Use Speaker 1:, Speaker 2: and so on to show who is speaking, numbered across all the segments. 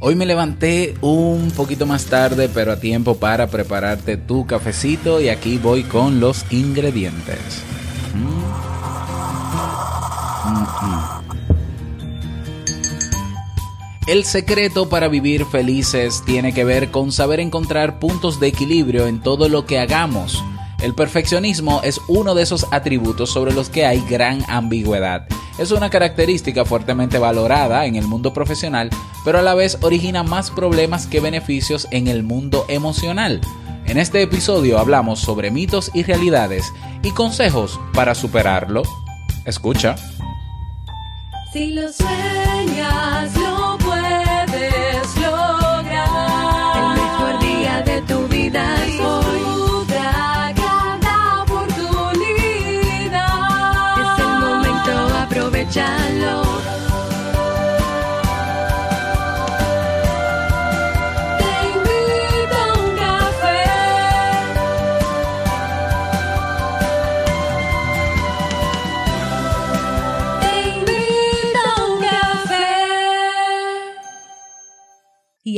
Speaker 1: Hoy me levanté un poquito más tarde, pero a tiempo para prepararte tu cafecito y aquí voy con los ingredientes. Mm. El secreto para vivir felices tiene que ver con saber encontrar puntos de equilibrio en todo lo que hagamos. El perfeccionismo es uno de esos atributos sobre los que hay gran ambigüedad. Es una característica fuertemente valorada en el mundo profesional, pero a la vez origina más problemas que beneficios en el mundo emocional. En este episodio hablamos sobre mitos y realidades y consejos para superarlo. Escucha.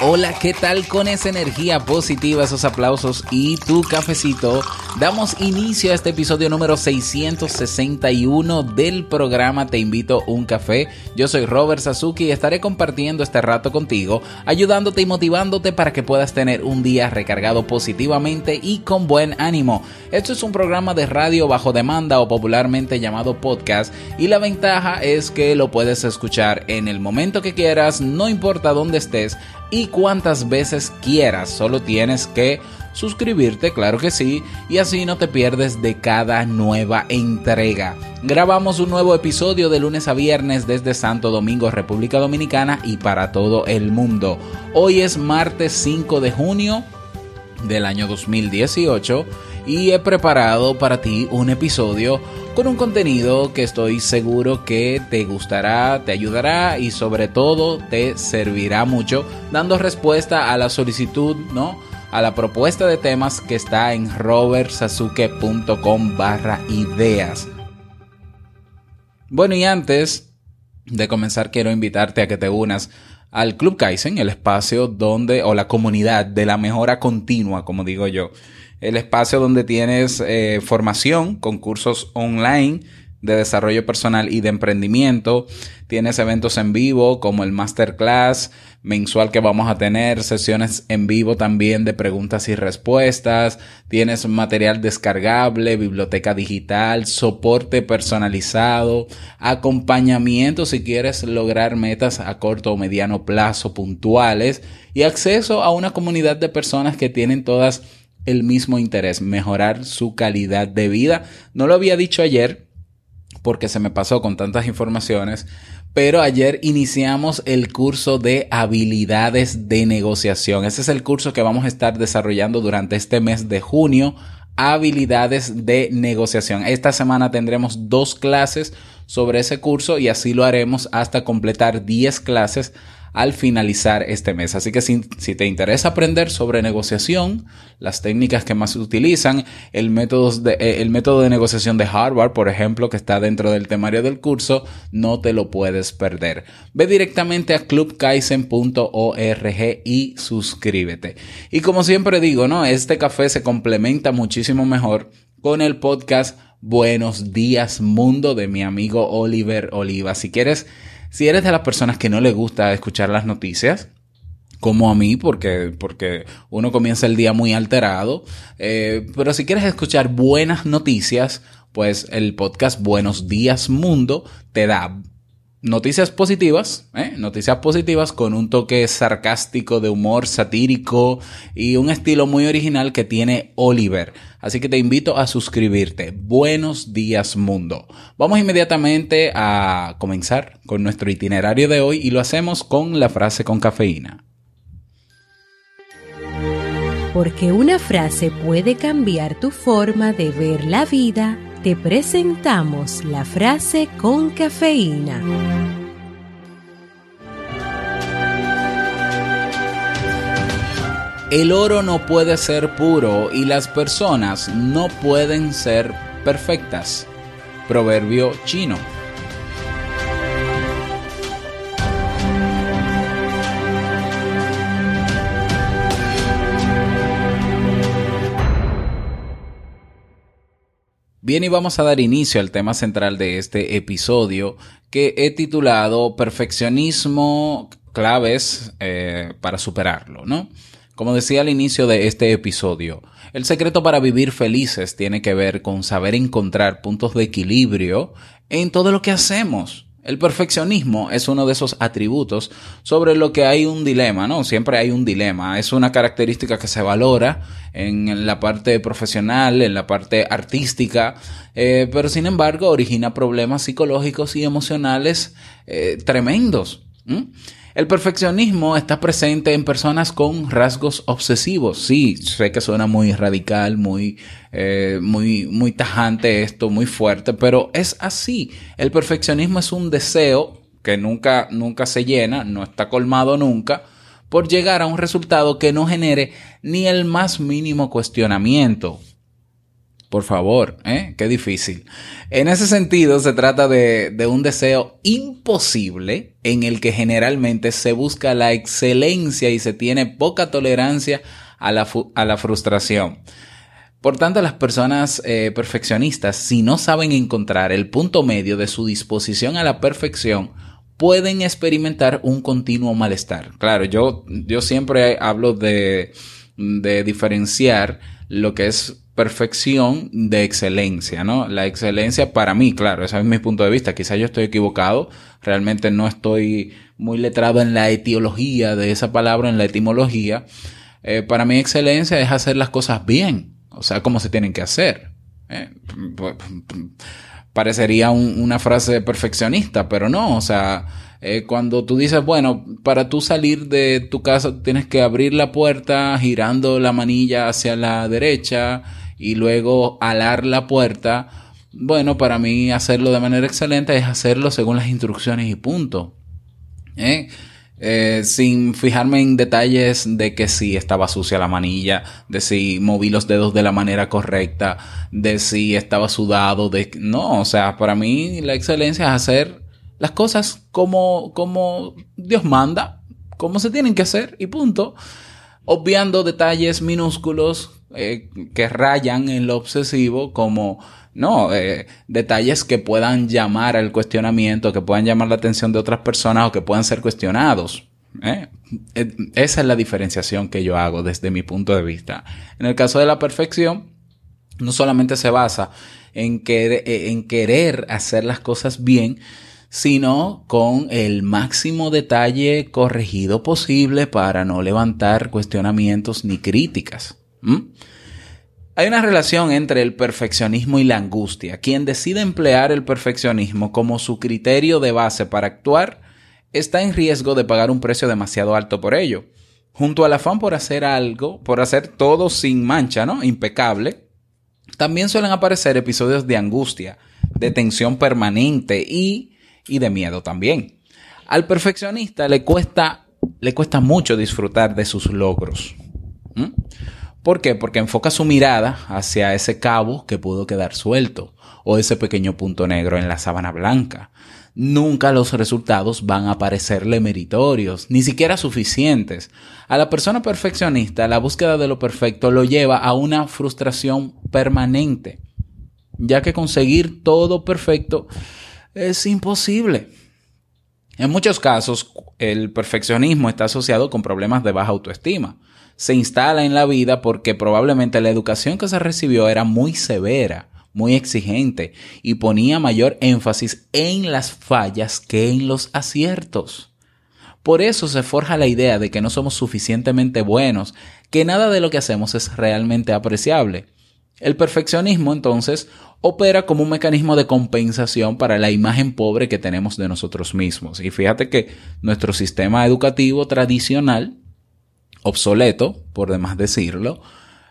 Speaker 1: Hola, ¿qué tal con esa energía positiva, esos aplausos y tu cafecito? Damos inicio a este episodio número 661 del programa Te invito un café. Yo soy Robert Sasuki y estaré compartiendo este rato contigo, ayudándote y motivándote para que puedas tener un día recargado positivamente y con buen ánimo. Esto es un programa de radio bajo demanda o popularmente llamado podcast y la ventaja es que lo puedes escuchar en el momento que quieras, no importa dónde estés y cuantas veces quieras. Solo tienes que suscribirte, claro que sí, y así no te pierdes de cada nueva entrega. Grabamos un nuevo episodio de lunes a viernes desde Santo Domingo, República Dominicana y para todo el mundo. Hoy es martes 5 de junio del año 2018 y he preparado para ti un episodio con un contenido que estoy seguro que te gustará, te ayudará y sobre todo te servirá mucho dando respuesta a la solicitud, ¿no? A la propuesta de temas que está en robertsasuke.com barra ideas. Bueno, y antes de comenzar quiero invitarte a que te unas al Club Kaizen, el espacio donde, o la comunidad de la mejora continua, como digo yo. El espacio donde tienes eh, formación con cursos online de desarrollo personal y de emprendimiento. Tienes eventos en vivo como el masterclass mensual que vamos a tener, sesiones en vivo también de preguntas y respuestas. Tienes material descargable, biblioteca digital, soporte personalizado, acompañamiento si quieres lograr metas a corto o mediano plazo puntuales y acceso a una comunidad de personas que tienen todas el mismo interés, mejorar su calidad de vida. No lo había dicho ayer porque se me pasó con tantas informaciones, pero ayer iniciamos el curso de habilidades de negociación. Ese es el curso que vamos a estar desarrollando durante este mes de junio, habilidades de negociación. Esta semana tendremos dos clases sobre ese curso y así lo haremos hasta completar 10 clases al finalizar este mes. Así que si, te interesa aprender sobre negociación, las técnicas que más se utilizan, el método, de, eh, el método de negociación de Harvard, por ejemplo, que está dentro del temario del curso, no te lo puedes perder. Ve directamente a clubkaisen.org y suscríbete. Y como siempre digo, ¿no? Este café se complementa muchísimo mejor con el podcast Buenos días mundo de mi amigo Oliver Oliva. Si quieres si eres de las personas que no le gusta escuchar las noticias, como a mí, porque, porque uno comienza el día muy alterado, eh, pero si quieres escuchar buenas noticias, pues el podcast Buenos Días Mundo te da noticias positivas, ¿eh? noticias positivas con un toque sarcástico de humor satírico y un estilo muy original que tiene Oliver. Así que te invito a suscribirte. Buenos días mundo. Vamos inmediatamente a comenzar con nuestro itinerario de hoy y lo hacemos con la frase con cafeína.
Speaker 2: Porque una frase puede cambiar tu forma de ver la vida, te presentamos la frase con cafeína.
Speaker 1: El oro no puede ser puro y las personas no pueden ser perfectas. Proverbio chino. Bien, y vamos a dar inicio al tema central de este episodio que he titulado Perfeccionismo claves eh, para superarlo, ¿no? Como decía al inicio de este episodio, el secreto para vivir felices tiene que ver con saber encontrar puntos de equilibrio en todo lo que hacemos. El perfeccionismo es uno de esos atributos sobre lo que hay un dilema, ¿no? Siempre hay un dilema. Es una característica que se valora en la parte profesional, en la parte artística, eh, pero sin embargo origina problemas psicológicos y emocionales eh, tremendos. El perfeccionismo está presente en personas con rasgos obsesivos. Sí, sé que suena muy radical, muy, eh, muy, muy tajante esto, muy fuerte, pero es así. El perfeccionismo es un deseo que nunca, nunca se llena, no está colmado nunca, por llegar a un resultado que no genere ni el más mínimo cuestionamiento. Por favor, ¿eh? Qué difícil. En ese sentido, se trata de, de, un deseo imposible en el que generalmente se busca la excelencia y se tiene poca tolerancia a la, a la frustración. Por tanto, las personas eh, perfeccionistas, si no saben encontrar el punto medio de su disposición a la perfección, pueden experimentar un continuo malestar. Claro, yo, yo siempre hablo de, de diferenciar lo que es perfección de excelencia, ¿no? La excelencia para mí, claro, ese es mi punto de vista. Quizás yo estoy equivocado, realmente no estoy muy letrado en la etiología de esa palabra, en la etimología. Eh, para mí excelencia es hacer las cosas bien, o sea, como se tienen que hacer. Eh, parecería una frase perfeccionista, pero no, o sea, eh, cuando tú dices, bueno, para tú salir de tu casa tienes que abrir la puerta girando la manilla hacia la derecha y luego alar la puerta, bueno, para mí hacerlo de manera excelente es hacerlo según las instrucciones y punto. ¿Eh? Eh, sin fijarme en detalles de que si estaba sucia la manilla, de si moví los dedos de la manera correcta, de si estaba sudado, de no, o sea, para mí la excelencia es hacer las cosas como, como Dios manda, como se tienen que hacer y punto, obviando detalles minúsculos eh, que rayan en lo obsesivo como no, eh, detalles que puedan llamar al cuestionamiento, que puedan llamar la atención de otras personas o que puedan ser cuestionados. ¿eh? Esa es la diferenciación que yo hago desde mi punto de vista. En el caso de la perfección, no solamente se basa en, en querer hacer las cosas bien, sino con el máximo detalle corregido posible para no levantar cuestionamientos ni críticas. Hay una relación entre el perfeccionismo y la angustia. Quien decide emplear el perfeccionismo como su criterio de base para actuar está en riesgo de pagar un precio demasiado alto por ello. Junto al afán por hacer algo, por hacer todo sin mancha, ¿no? Impecable, también suelen aparecer episodios de angustia, de tensión permanente y, y de miedo también. Al perfeccionista le cuesta, le cuesta mucho disfrutar de sus logros. ¿Por qué? Porque enfoca su mirada hacia ese cabo que pudo quedar suelto o ese pequeño punto negro en la sábana blanca. Nunca los resultados van a parecerle meritorios, ni siquiera suficientes. A la persona perfeccionista, la búsqueda de lo perfecto lo lleva a una frustración permanente, ya que conseguir todo perfecto es imposible. En muchos casos, el perfeccionismo está asociado con problemas de baja autoestima se instala en la vida porque probablemente la educación que se recibió era muy severa, muy exigente y ponía mayor énfasis en las fallas que en los aciertos. Por eso se forja la idea de que no somos suficientemente buenos, que nada de lo que hacemos es realmente apreciable. El perfeccionismo entonces opera como un mecanismo de compensación para la imagen pobre que tenemos de nosotros mismos. Y fíjate que nuestro sistema educativo tradicional obsoleto, por demás decirlo,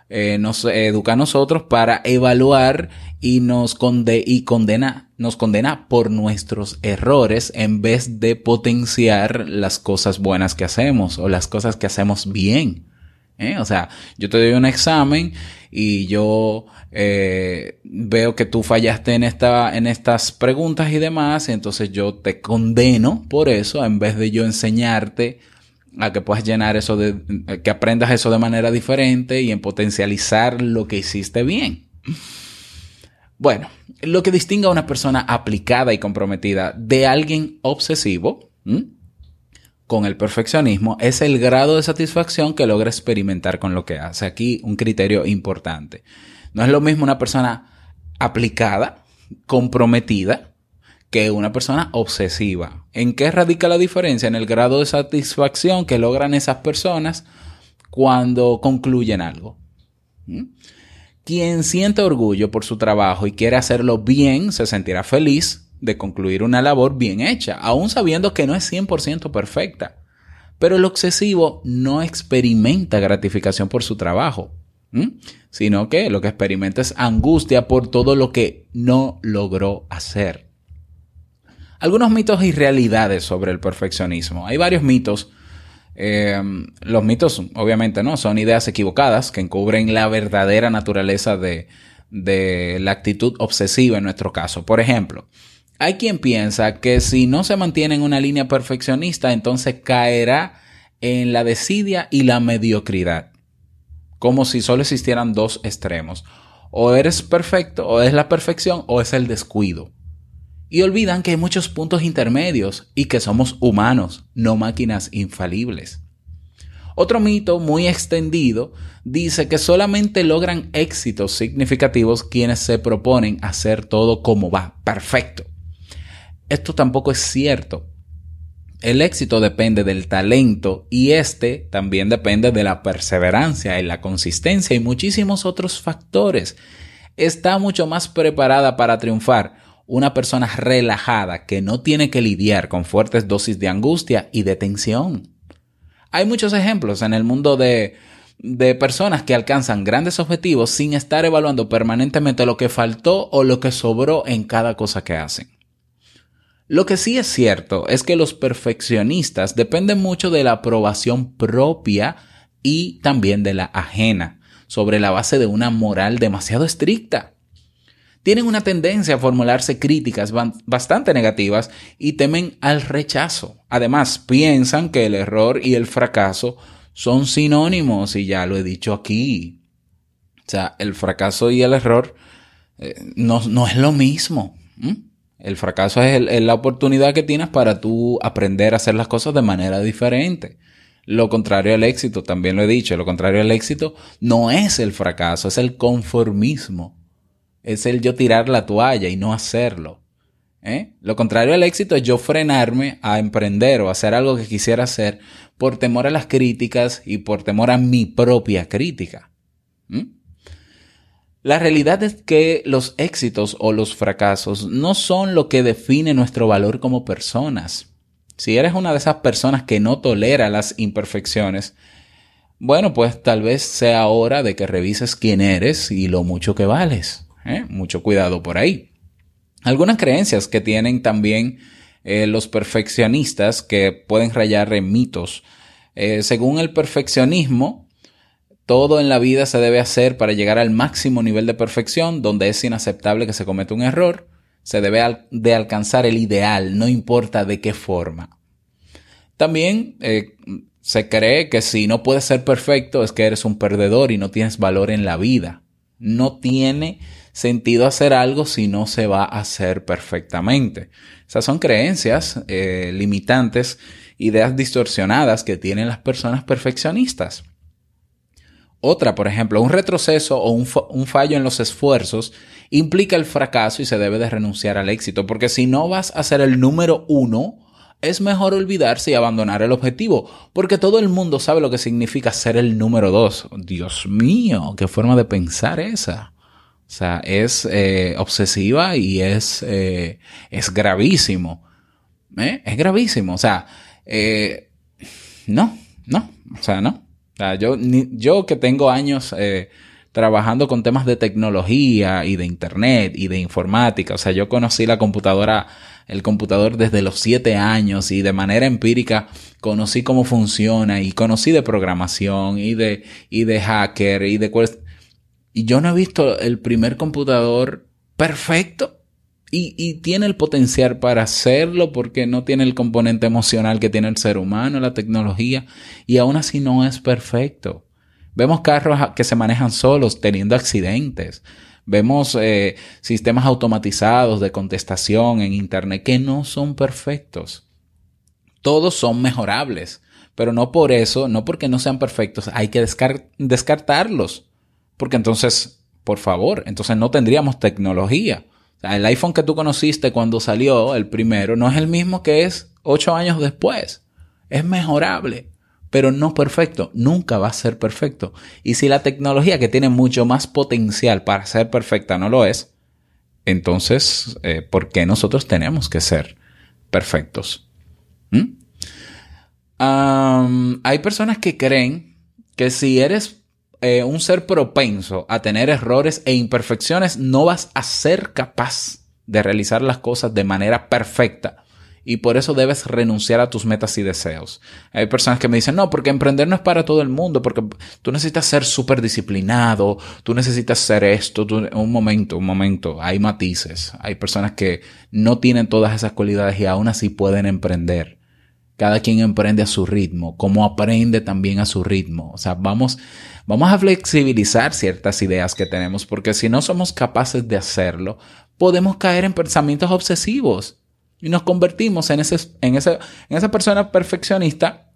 Speaker 1: eh, nos educa a nosotros para evaluar y nos y condena, nos condena por nuestros errores en vez de potenciar las cosas buenas que hacemos o las cosas que hacemos bien. ¿eh? O sea, yo te doy un examen y yo eh, veo que tú fallaste en, esta, en estas preguntas y demás, y entonces yo te condeno por eso en vez de yo enseñarte a que puedas llenar eso de, que aprendas eso de manera diferente y en potencializar lo que hiciste bien. Bueno, lo que distingue a una persona aplicada y comprometida de alguien obsesivo con el perfeccionismo es el grado de satisfacción que logra experimentar con lo que hace. Aquí un criterio importante. No es lo mismo una persona aplicada, comprometida, que una persona obsesiva. ¿En qué radica la diferencia? En el grado de satisfacción que logran esas personas cuando concluyen algo. ¿Mm? Quien siente orgullo por su trabajo y quiere hacerlo bien, se sentirá feliz de concluir una labor bien hecha, aun sabiendo que no es 100% perfecta. Pero el obsesivo no experimenta gratificación por su trabajo, sino que lo que experimenta es angustia por todo lo que no logró hacer. Algunos mitos y realidades sobre el perfeccionismo. Hay varios mitos. Eh, los mitos, obviamente, no son ideas equivocadas que encubren la verdadera naturaleza de, de la actitud obsesiva en nuestro caso. Por ejemplo, hay quien piensa que si no se mantiene en una línea perfeccionista, entonces caerá en la desidia y la mediocridad, como si solo existieran dos extremos. O eres perfecto, o es la perfección, o es el descuido y olvidan que hay muchos puntos intermedios y que somos humanos, no máquinas infalibles. Otro mito muy extendido dice que solamente logran éxitos significativos quienes se proponen hacer todo como va, perfecto. Esto tampoco es cierto. El éxito depende del talento y este también depende de la perseverancia y la consistencia y muchísimos otros factores. Está mucho más preparada para triunfar una persona relajada que no tiene que lidiar con fuertes dosis de angustia y de tensión. Hay muchos ejemplos en el mundo de, de personas que alcanzan grandes objetivos sin estar evaluando permanentemente lo que faltó o lo que sobró en cada cosa que hacen. Lo que sí es cierto es que los perfeccionistas dependen mucho de la aprobación propia y también de la ajena, sobre la base de una moral demasiado estricta tienen una tendencia a formularse críticas bastante negativas y temen al rechazo. Además, piensan que el error y el fracaso son sinónimos y ya lo he dicho aquí. O sea, el fracaso y el error eh, no, es lo mismo. El fracaso es, es, la oportunidad que tienes para tú aprender a hacer las cosas de manera diferente. Lo contrario al éxito, también lo he dicho, lo contrario al éxito no es el fracaso, es el conformismo es el yo tirar la toalla y no hacerlo. ¿eh? Lo contrario al éxito es yo frenarme a emprender o hacer algo que quisiera hacer por temor a las críticas y por temor a mi propia crítica. La realidad es que los éxitos o los fracasos no son lo que define nuestro valor como personas. Si eres una de esas personas que no tolera las imperfecciones, bueno, pues tal vez sea hora de que revises quién eres y lo mucho que vales. ¿Eh? Mucho cuidado por ahí. Algunas creencias que tienen también eh, los perfeccionistas que pueden rayar en mitos. Eh, según el perfeccionismo, todo en la vida se debe hacer para llegar al máximo nivel de perfección, donde es inaceptable que se cometa un error. Se debe de alcanzar el ideal, no importa de qué forma. También se cree que si no puedes ser perfecto es que eres un perdedor y no tienes valor en la vida. No tiene sentido hacer algo si no se va a hacer perfectamente. Esas son creencias eh, limitantes, ideas distorsionadas que tienen las personas perfeccionistas. Otra, por ejemplo, un retroceso o un, fallo en los esfuerzos implica el fracaso y se debe de renunciar al éxito, porque si no vas a ser el número uno, es mejor olvidarse y abandonar el objetivo, porque todo el mundo sabe lo que significa ser el número dos. Dios mío, qué forma de pensar esa. O sea, es eh, obsesiva y es, eh, es gravísimo. ¿Eh? Es gravísimo. O sea, no, no, o sea, no. O sea, yo, yo que tengo años eh, trabajando con temas de tecnología y de internet y de informática, o sea, yo conocí la computadora, el computador desde los siete años y de manera empírica conocí cómo funciona y conocí de programación y de, y de hacker y de... Y yo no he visto el primer computador perfecto y, tiene el potencial para hacerlo porque no tiene el componente emocional que tiene el ser humano, la tecnología, y aún así no es perfecto. Vemos carros que se manejan solos teniendo accidentes. Vemos eh, sistemas automatizados de contestación en Internet que no son perfectos. Todos son mejorables, pero no por eso, no porque no sean perfectos, hay que descartarlos. Porque entonces, por favor, entonces no tendríamos tecnología el iPhone que tú conociste cuando salió, el primero, no es el mismo que es ocho años después. Es mejorable, pero no perfecto. Nunca va a ser perfecto. Y si la tecnología que tiene mucho más potencial para ser perfecta no lo es, entonces, eh, ¿por qué nosotros tenemos que ser perfectos? ¿Mm? hay personas que creen que si eres eh, un ser propenso a tener errores e imperfecciones, no vas a ser capaz de realizar las cosas de manera perfecta. Y por eso debes renunciar a tus metas y deseos. Hay personas que me dicen, no, porque emprender no es para todo el mundo, porque tú necesitas ser súper disciplinado, tú necesitas ser esto, un momento, un momento, hay matices. Hay personas que no tienen todas esas cualidades y aún así pueden emprender. Cada quien emprende a su ritmo, como aprende también a su ritmo. O sea, vamos, Vamos a flexibilizar ciertas ideas que tenemos porque si no somos capaces de hacerlo, podemos caer en pensamientos obsesivos y nos convertimos en, ese, en, ese, en esa persona perfeccionista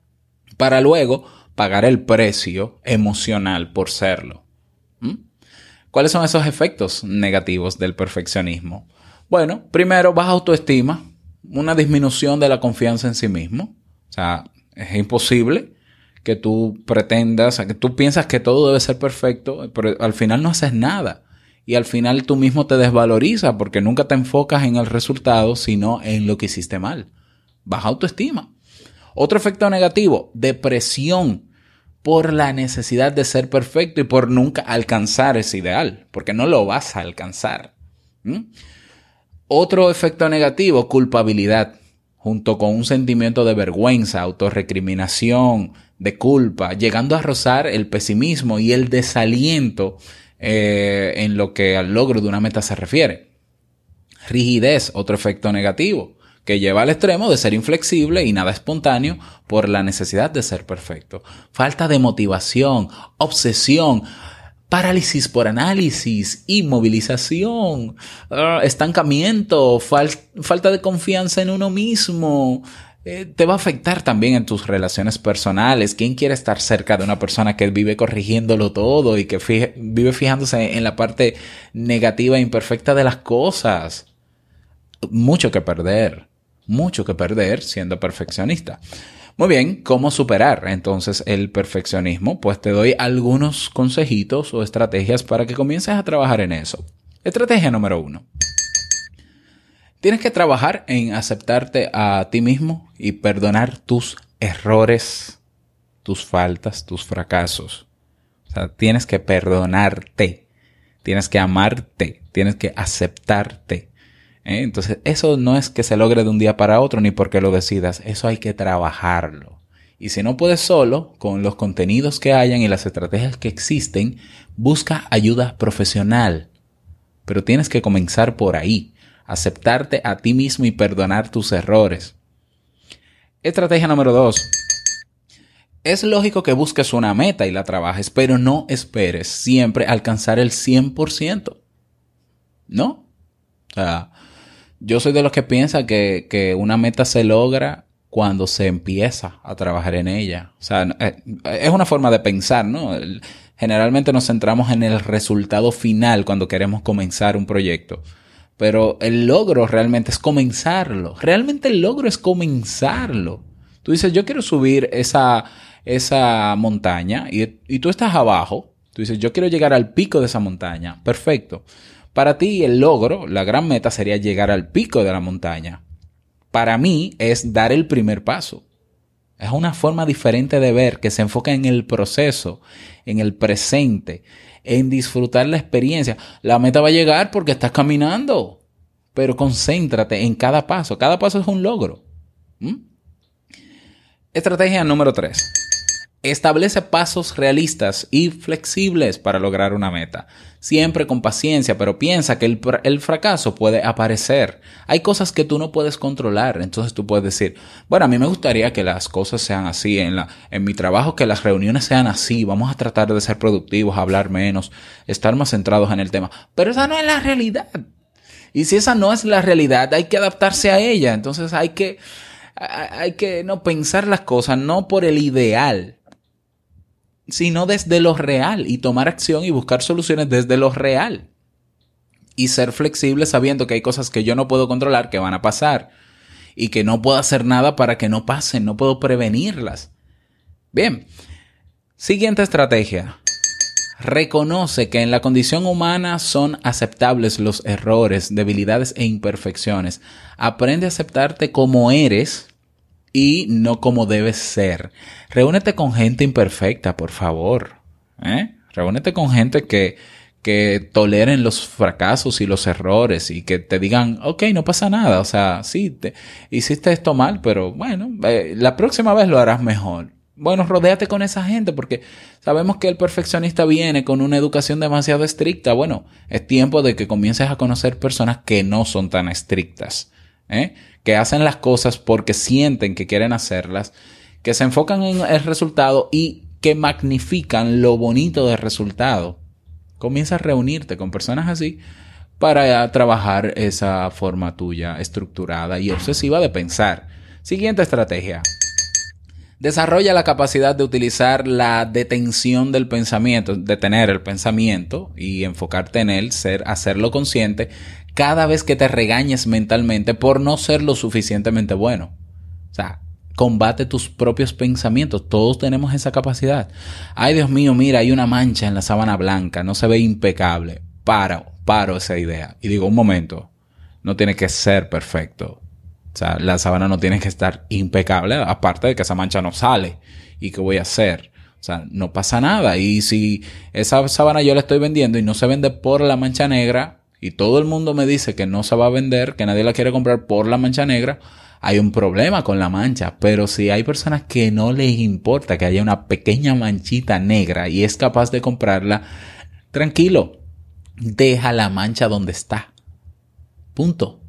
Speaker 1: para luego pagar el precio emocional por serlo. ¿Mm? ¿Cuáles son esos efectos negativos del perfeccionismo? Bueno, primero, baja autoestima, una disminución de la confianza en sí mismo. O sea, es imposible que tú pretendas, que tú piensas que todo debe ser perfecto, pero al final no haces nada. Y al final tú mismo te desvalorizas porque nunca te enfocas en el resultado, sino en lo que hiciste mal. Baja autoestima. Otro efecto negativo, depresión por la necesidad de ser perfecto y por nunca alcanzar ese ideal, porque no lo vas a alcanzar. Otro efecto negativo, culpabilidad, junto con un sentimiento de vergüenza, autorrecriminación, de culpa, llegando a rozar el pesimismo y el desaliento eh, en lo que al logro de una meta se refiere. Rigidez, otro efecto negativo, que lleva al extremo de ser inflexible y nada espontáneo por la necesidad de ser perfecto. Falta de motivación, obsesión, parálisis por análisis, inmovilización, ah, estancamiento, falta de confianza en uno mismo, eh, te va a afectar también en tus relaciones personales. ¿Quién quiere estar cerca de una persona que vive corrigiéndolo todo y que vive fijándose en la parte negativa e imperfecta de las cosas? Mucho que perder, mucho que perder siendo perfeccionista. Muy bien, ¿cómo superar entonces el perfeccionismo? Pues te doy algunos consejitos o estrategias para que comiences a trabajar en eso. Estrategia número uno. Tienes que trabajar en aceptarte a ti mismo y perdonar tus errores, tus faltas, tus fracasos. O sea, tienes que perdonarte, tienes que amarte, tienes que aceptarte. ¿eh? Entonces, eso no es que se logre de un día para otro ni porque lo decidas, eso hay que trabajarlo. Y si no puedes solo, con los contenidos que hayan y las estrategias que existen, busca ayuda profesional. Pero tienes que comenzar por ahí aceptarte a ti mismo y perdonar tus errores. Estrategia número dos. Es lógico que busques una meta y la trabajes, pero no esperes siempre alcanzar el 100%. ¿No? O sea, yo soy de los que piensa que, que una meta se logra cuando se empieza a trabajar en ella. O sea, eh, es una forma de pensar, ¿no? Generalmente nos centramos en el resultado final cuando queremos comenzar un proyecto pero el logro realmente es comenzarlo. Realmente el logro es comenzarlo. Tú dices, yo quiero subir esa, esa montaña y, y tú estás abajo. Tú dices, yo quiero llegar al pico de esa montaña. Perfecto. Para ti el logro, la gran meta sería llegar al pico de la montaña. Para mí es dar el primer paso. Es una forma diferente de ver que se enfoca en el proceso, en el presente, en disfrutar la experiencia. La meta va a llegar porque estás caminando, pero concéntrate en cada paso. Cada paso es un logro. ¿Mm? Estrategia número 3. Establece pasos realistas y flexibles para lograr una meta. Siempre con paciencia, pero piensa que el, fracaso puede aparecer. Hay cosas que tú no puedes controlar, entonces tú puedes decir, bueno, a mí me gustaría que las cosas sean así, en, la, en mi trabajo que las reuniones sean así, vamos a tratar de ser productivos, hablar menos, estar más centrados en el tema, pero esa no es la realidad. Y si esa no es la realidad, hay que adaptarse a ella, entonces hay que, hay que no pensar las cosas no por el ideal, sino desde lo real y tomar acción y buscar soluciones desde lo real. Y ser flexible sabiendo que hay cosas que yo no puedo controlar que van a pasar y que no puedo hacer nada para que no pasen, no puedo prevenirlas. Bien, siguiente estrategia. Reconoce que en la condición humana son aceptables los errores, debilidades e imperfecciones. Aprende a aceptarte como eres y no como debes ser. Reúnete con gente imperfecta, por favor. ¿eh? Reúnete con gente que, que toleren los fracasos y los errores y que te digan, ok, no pasa nada, o sea, sí, te, hiciste esto mal, pero bueno, eh, la próxima vez lo harás mejor. Bueno, rodéate con esa gente porque sabemos que el perfeccionista viene con una educación demasiado estricta. Bueno, es tiempo de que comiences a conocer personas que no son tan estrictas. ¿eh? Que hacen las cosas porque sienten que quieren hacerlas, que se enfocan en el resultado y que magnifican lo bonito del resultado. Comienza a reunirte con personas así para trabajar esa forma tuya estructurada y obsesiva de pensar. Siguiente estrategia. Desarrolla la capacidad de utilizar la detención del pensamiento, detener el pensamiento y enfocarte en él, ser, hacerlo consciente cada vez que te regañes mentalmente por no ser lo suficientemente bueno. O sea, combate tus propios pensamientos. Todos tenemos esa capacidad. Ay, Dios mío, mira, hay una mancha en la sábana blanca, no se ve impecable. Paro, paro esa idea. Y digo, un momento, no tiene que ser perfecto. O sea, la sábana no tiene que estar impecable, aparte de que esa mancha no sale. ¿Y qué voy a hacer? O sea, no pasa nada. Y si esa sábana yo la estoy vendiendo y no se vende por la mancha negra, y todo el mundo me dice que no se va a vender, que nadie la quiere comprar por la mancha negra, hay un problema con la mancha. Pero si hay personas que no les importa que haya una pequeña manchita negra y es capaz de comprarla, tranquilo, deja la mancha donde está. Punto.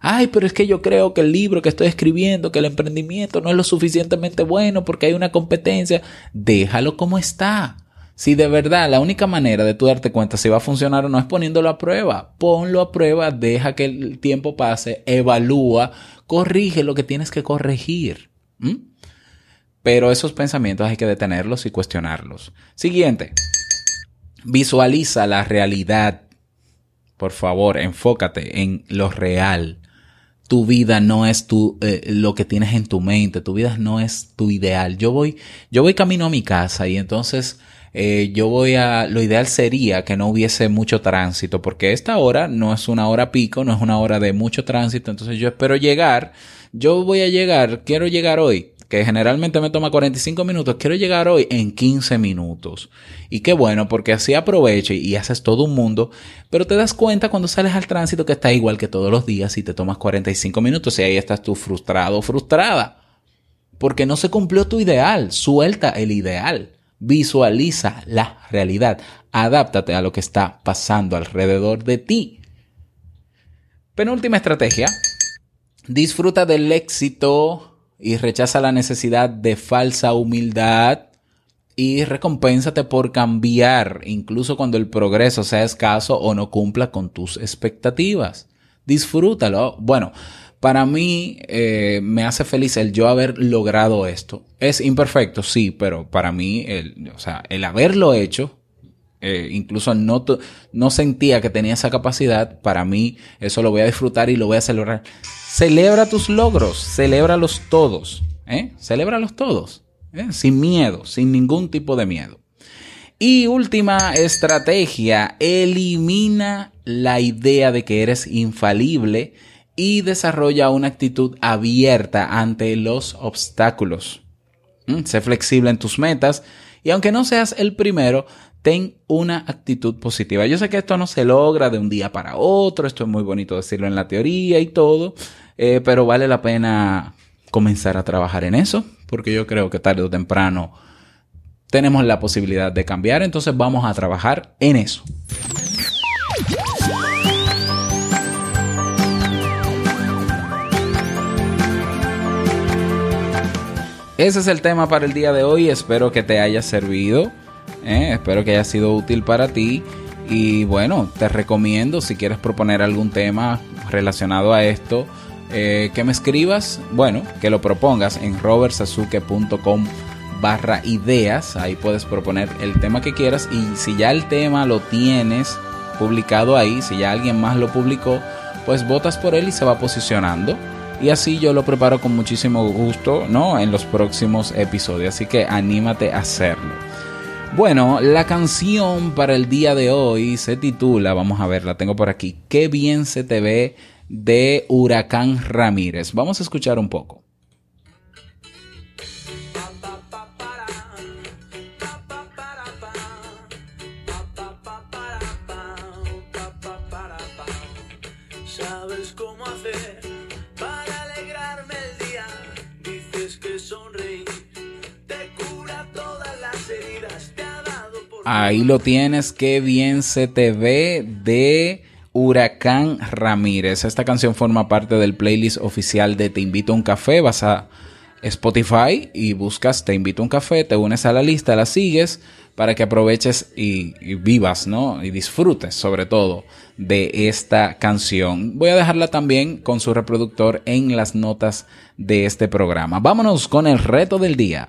Speaker 1: Ay, pero es que yo creo que el libro que estoy escribiendo, que el emprendimiento no es lo suficientemente bueno porque hay una competencia. Déjalo como está. Si de verdad la única manera de tú darte cuenta si va a funcionar o no es poniéndolo a prueba, ponlo a prueba, deja que el tiempo pase, evalúa, corrige lo que tienes que corregir. Pero esos pensamientos hay que detenerlos y cuestionarlos. Siguiente, visualiza la realidad. Por favor, enfócate en lo real. Tu vida no es tu, eh, lo que tienes en tu mente, tu vida no es tu ideal. Yo voy, yo voy camino a mi casa y entonces eh, yo voy a, lo ideal sería que no hubiese mucho tránsito, porque esta hora no es una hora pico, no es una hora de mucho tránsito, entonces yo espero llegar, yo voy a llegar, quiero llegar hoy, que generalmente me toma 45 minutos, quiero llegar hoy en 15 minutos. Y qué bueno, porque así aprovecho y haces todo un mundo, pero te das cuenta cuando sales al tránsito que está igual que todos los días y te tomas 45 minutos y ahí estás tú frustrado o frustrada. Porque no se cumplió tu ideal, suelta el ideal. Visualiza la realidad. Adáptate a lo que está pasando alrededor de ti. Penúltima estrategia. Disfruta del éxito y rechaza la necesidad de falsa humildad y recompénsate por cambiar, incluso cuando el progreso sea escaso o no cumpla con tus expectativas. Disfrútalo. Bueno, para mí eh, me hace feliz el yo haber logrado esto. Es imperfecto, sí, pero para mí, el, o sea, el haberlo hecho, eh, incluso no, no sentía que tenía esa capacidad, para mí eso lo voy a disfrutar y lo voy a celebrar. Celebra tus logros, celébralos todos, ¿eh? Celébralos todos, ¿eh? sin miedo, sin ningún tipo de miedo. Y última estrategia, elimina la idea de que eres infalible y desarrolla una actitud abierta ante los obstáculos. Mm, sé flexible en tus metas y aunque no seas el primero, ten una actitud positiva. Yo sé que esto no se logra de un día para otro, esto es muy bonito decirlo en la teoría y todo, eh, pero vale la pena comenzar a trabajar en eso, porque yo creo que tarde o temprano tenemos la posibilidad de cambiar, entonces vamos a trabajar en eso. Ese es el tema para el día de hoy. Espero que te haya servido. ¿eh? Espero que haya sido útil para ti. Y bueno, te recomiendo si quieres proponer algún tema relacionado a esto, eh, que me escribas, bueno, que lo propongas en robertsazuke.com barra ideas. Ahí puedes proponer el tema que quieras. Y si ya el tema lo tienes publicado ahí, si ya alguien más lo publicó, pues votas por él y se va posicionando y así yo lo preparo con muchísimo gusto, ¿no? En los próximos episodios, así que anímate a hacerlo. Bueno, la canción para el día de hoy se titula, vamos a ver, la tengo por aquí, Qué bien se te ve de Huracán Ramírez. Vamos a escuchar un poco. Ahí lo tienes, qué bien se te ve de Huracán Ramírez. Esta canción forma parte del playlist oficial de Te invito a un café. Vas a Spotify y buscas Te invito a un café, te unes a la lista, la sigues para que aproveches y, vivas, ¿no? Y disfrutes sobre todo de esta canción. Voy a dejarla también con su reproductor en las notas de este programa. Vámonos con el reto del día.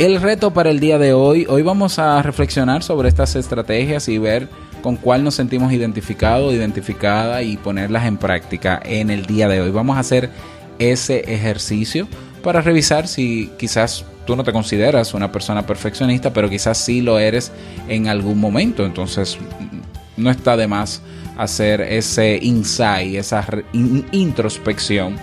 Speaker 1: El reto para el día de hoy, hoy vamos a reflexionar sobre estas estrategias y ver con cuál nos sentimos identificados, identificada y ponerlas en práctica en el día de hoy. Vamos a hacer ese ejercicio para revisar si quizás tú no te consideras una persona perfeccionista, pero quizás sí lo eres en algún momento. Entonces, no está de más hacer ese insight, esa introspección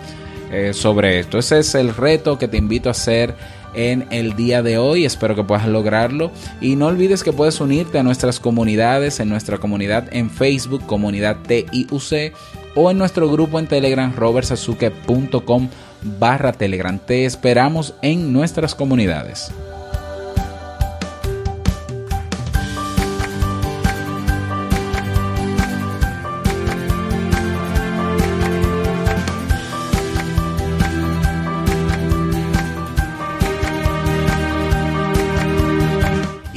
Speaker 1: eh, sobre esto. Ese es el reto que te invito a hacer en el día de hoy. Espero que puedas lograrlo. Y no olvides que puedes unirte a nuestras comunidades, en nuestra comunidad en Facebook, comunidad TIUC, o en nuestro grupo en Telegram, robertsazuke.com barra Telegram. Te esperamos en nuestras comunidades.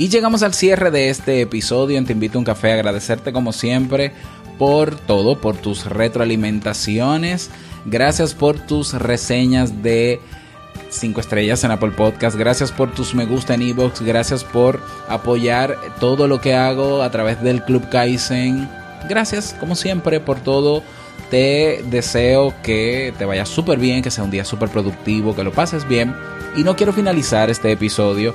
Speaker 1: Y llegamos al cierre de este episodio en Te invito a un café. Agradecerte como siempre por todo, por tus retroalimentaciones. Gracias por tus reseñas de 5 estrellas en Apple Podcast. Gracias por tus me gusta en Evox. Gracias por apoyar todo lo que hago a través del Club Kaizen. Gracias, como siempre, por todo. Te deseo que te vaya súper bien, que sea un día súper productivo, que lo pases bien. Y no quiero finalizar este episodio